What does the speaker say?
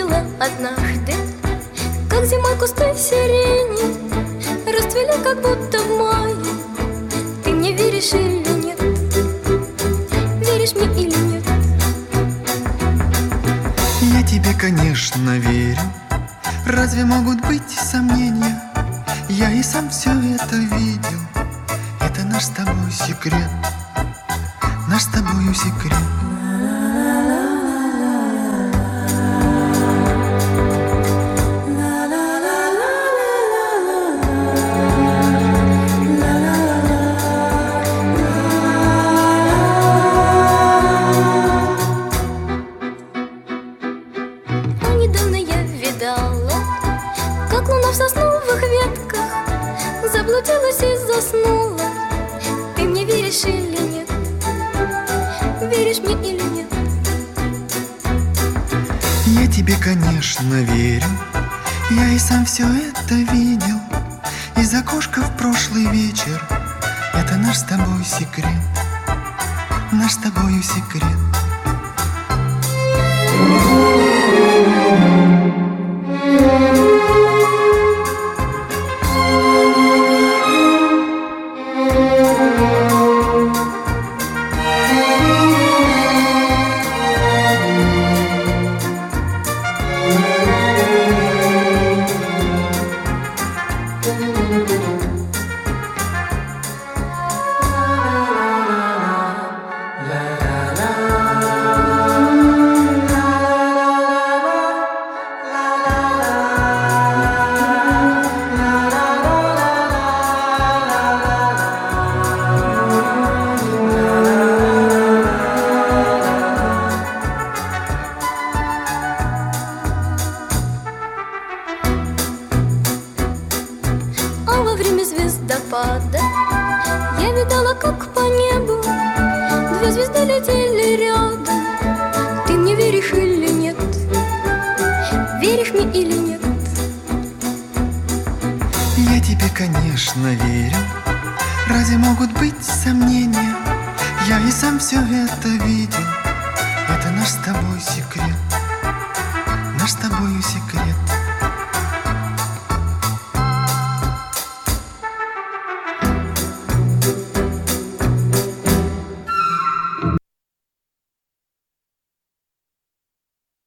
однажды Как зимой кусты сирени Расцвели, как будто в мае Ты мне веришь или нет? Веришь мне или нет? Я тебе, конечно, верю Разве могут быть сомнения? Я и сам все это видел Это наш с тобой секрет Наш с тобою секрет Как луна в сосновых ветках Заблудилась и заснула. Ты мне веришь или нет? Веришь мне или нет? Я тебе, конечно, верю. Я и сам все это видел. Из окошка в прошлый вечер. Это наш с тобой секрет. Наш с тобою секрет время звездопада Я видала, как по небу Две звезды летели рядом Ты мне веришь или нет? Веришь мне или нет? Я тебе, конечно, верю Разве могут быть сомнения? Я и сам все это видел Это наш с тобой секрет Наш с тобою секрет